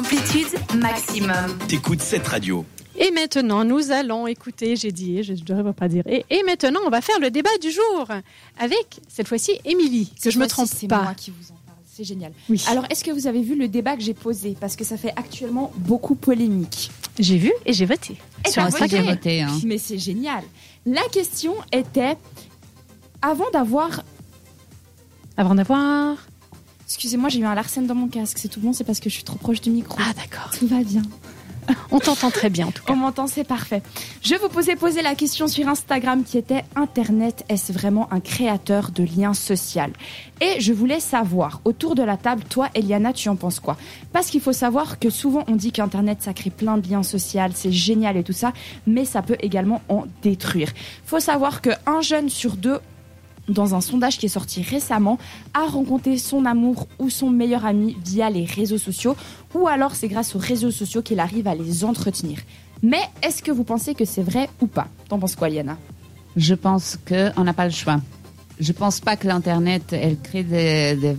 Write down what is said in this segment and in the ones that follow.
Amplitude maximum. T'écoutes cette radio. Et maintenant, nous allons écouter, j'ai dit, je ne devrais pas dire. Et, et, maintenant, on va faire le débat du jour avec, cette fois-ci, Émilie, que je me trompe c'est pas. moi qui vous en parle. C'est génial. Oui. Alors, est-ce que vous avez vu le débat que j'ai posé? Parce que ça fait actuellement beaucoup polémique. J'ai vu et j'ai voté. Eh Sur ben, Instagram. voté, hein. Mais c'est génial. La question était avant d'avoir. Avant d'avoir. Excusez-moi, j'ai eu un larcène dans mon casque. C'est tout bon, c'est parce que je suis trop proche du micro. Ah, d'accord. Tout va bien. On t'entend très bien, en tout cas. On m'entend, c'est parfait. Je vous posais poser la question sur Instagram qui était Internet, est-ce vraiment un créateur de liens sociaux Et je voulais savoir, autour de la table, toi, Eliana, tu en penses quoi? Parce qu'il faut savoir que souvent on dit qu'Internet, ça crée plein de liens sociaux, c'est génial et tout ça, mais ça peut également en détruire. faut savoir qu'un jeune sur deux dans un sondage qui est sorti récemment, a rencontré son amour ou son meilleur ami via les réseaux sociaux, ou alors c'est grâce aux réseaux sociaux qu'il arrive à les entretenir. Mais est-ce que vous pensez que c'est vrai ou pas? T'en penses quoi, Liana? Je pense qu'on n'a pas le choix. Je pense pas que l'Internet, elle crée des... des-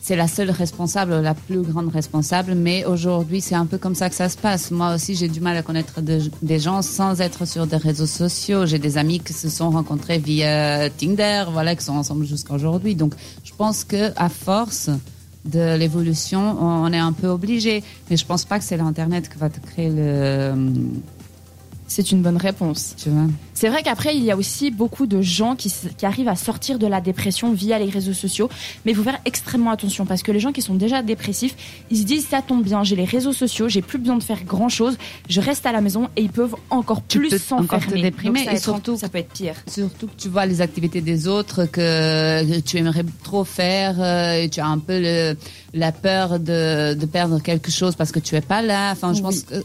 C'est la seule responsable, la plus grande responsable, mais aujourd'hui, c'est un peu comme ça que ça se passe. Moi aussi, j'ai du mal à connaître de- des gens sans être sur des réseaux sociaux. J'ai des amis qui se sont rencontrés via Tinder, voilà, qui sont ensemble jusqu'à aujourd'hui. Donc, je pense que à force de l'évolution, on on est un peu obligé. Mais je pense pas que c'est l'Internet qui va te créer le... C'est une bonne réponse. C'est vrai qu'après, il y a aussi beaucoup de gens qui, arrivent à sortir de la dépression via les réseaux sociaux. Mais il faut faire extrêmement attention parce que les gens qui sont déjà dépressifs, ils se disent ça tombe bien, j'ai les réseaux sociaux, j'ai plus besoin de faire grand chose, je reste à la maison et ils peuvent encore Tu plus s'enfermer. déprimer Donc ça et surtout- ça peut être pire. Surtout que tu vois les activités des autres que, que tu aimerais trop faire euh, et tu as un peu le, la peur de, de perdre quelque chose parce que tu es pas là. Enfin, je Oui. pense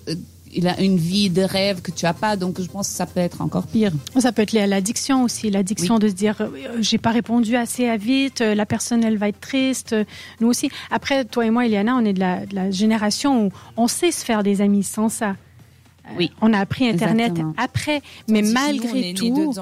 qu'il a une vie de rêve que tu as pas, donc je pense que ça peut être encore pire. Ça peut être lié à l'addiction aussi, l'addiction de se dire euh, j'ai pas répondu assez à vite, euh, la personne elle va être triste, euh, nous aussi. Après, toi et moi, Eliana, on est de la, de la génération où on sait se faire des amis sans ça. Euh, Oui. On a appris Internet Exactement. après, mais malgré tout.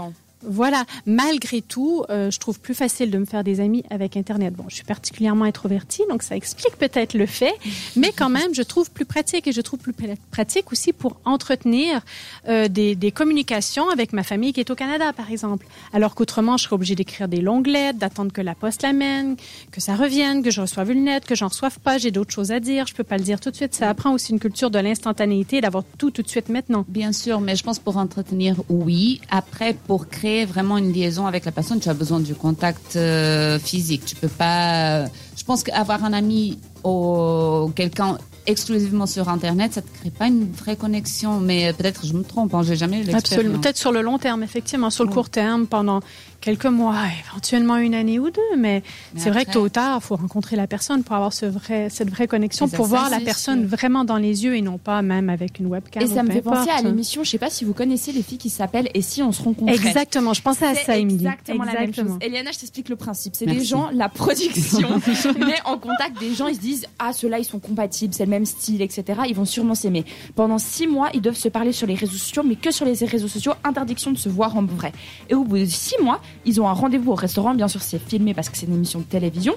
Voilà, malgré tout, euh, je trouve plus facile de me faire des amis avec Internet. Bon, je suis particulièrement introvertie, donc ça explique peut-être le fait, mais quand même, je trouve plus pratique et je trouve plus pratique aussi pour entretenir euh, des, des communications avec ma famille qui est au Canada, par exemple. Alors qu'autrement, je serais obligée d'écrire des longues lettres, d'attendre que la poste l'amène, que ça revienne, que je reçoive une lettre, que j'en reçoive pas, j'ai d'autres choses à dire, je peux pas le dire tout de suite. Ça apprend aussi une culture de l'instantanéité, d'avoir tout tout de suite maintenant. Bien sûr, mais je pense pour entretenir, oui. Après, pour créer vraiment une liaison avec la personne, tu as besoin du contact euh, physique. Tu peux pas. Je pense qu'avoir un ami ou quelqu'un exclusivement sur Internet, ça te crée pas une vraie connexion. Mais peut-être je me trompe. Hein, j'ai jamais l'expérience. Absolument. Peut-être sur le long terme, effectivement. Sur le Oui. court terme, pendant quelques mois, éventuellement une année ou deux. Mais, Mais c'est vrai que tôt ou tard, il faut rencontrer la personne pour avoir ce vrai, cette vraie connexion, pour voir la personne sûr. vraiment dans les yeux et non pas même avec une webcam. Et ça me fait penser à l'émission, je sais pas si vous connaissez les filles qui s'appellent Et si on se rencontrait Exactement. Je pensais à ça, Émilie. exactement la même chose. Eliana, je t'explique le principe. C'est des gens, la production met en contact des gens, ils se disent Ah, ceux-là, ils sont compatibles, même style, etc. Ils vont sûrement s'aimer. Pendant six mois, ils doivent se parler sur les réseaux sociaux, mais que sur les réseaux sociaux, interdiction de se voir en vrai. Et au bout de six mois, ils ont un rendez-vous au restaurant, bien sûr, c'est filmé parce que c'est une émission de télévision.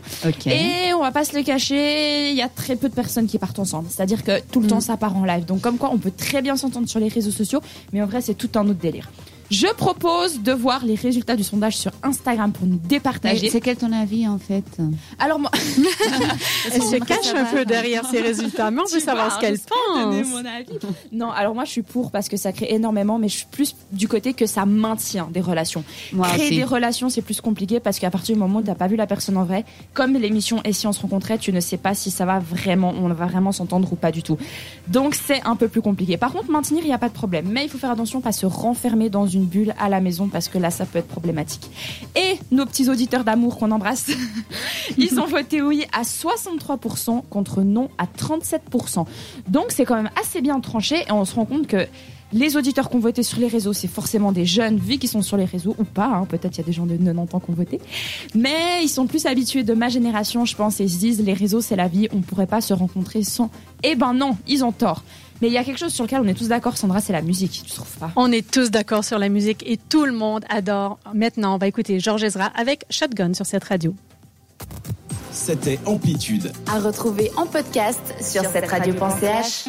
Et on va pas se le cacher, il y a très peu de personnes qui partent ensemble. C'est-à-dire que tout le temps, ça part en live. Donc, comme quoi, on peut très bien s'entendre sur les réseaux sociaux, mais en vrai, c'est tout un autre délire. Je propose de voir les résultats du sondage sur Instagram pour nous Mais départager. C'est quel ton avis en fait Alors moi, Elle se cache un peu derrière ces résultats, mais on veut savoir vois, ce qu'elle pense. mon avis. Non, alors moi je suis pour parce que ça crée énormément, mais je suis plus du côté que ça maintient des relations. Moi Créer aussi. des relations, c'est plus compliqué parce qu'à partir du moment où tu n'as pas vu la personne en vrai, comme l'émission Et si on se rencontrait, tu ne sais pas si ça va vraiment, on va vraiment s'entendre ou pas du tout. Donc c'est un peu plus compliqué. Par contre, maintenir, il n'y a pas de problème. Mais il faut faire attention, pas se renfermer dans une bulle à la maison parce que là, ça peut être problématique. Et nos petits auditeurs d'amour qu'on embrasse, ils ont voté oui à 63% contre non à 37%. Donc c'est quand même assez bien tranché et on se rend compte que les auditeurs qui ont voté sur les réseaux, c'est forcément des jeunes, vu qu'ils sont sur les réseaux ou pas. hein. Peut-être il y a des gens de 90 ans qui ont voté. Mais ils sont plus habitués de ma génération, je pense, et ils se disent les réseaux, c'est la vie, on ne pourrait pas se rencontrer sans. Eh ben non, ils ont tort. Mais il y a quelque chose sur lequel on est tous d'accord, Sandra, c'est la musique, tu trouves pas? On est tous d'accord sur la musique et tout le monde adore. Maintenant, on va écouter Georges Ezra avec Shotgun sur cette radio. C'était Amplitude. À retrouver en podcast sur cette radio.ch.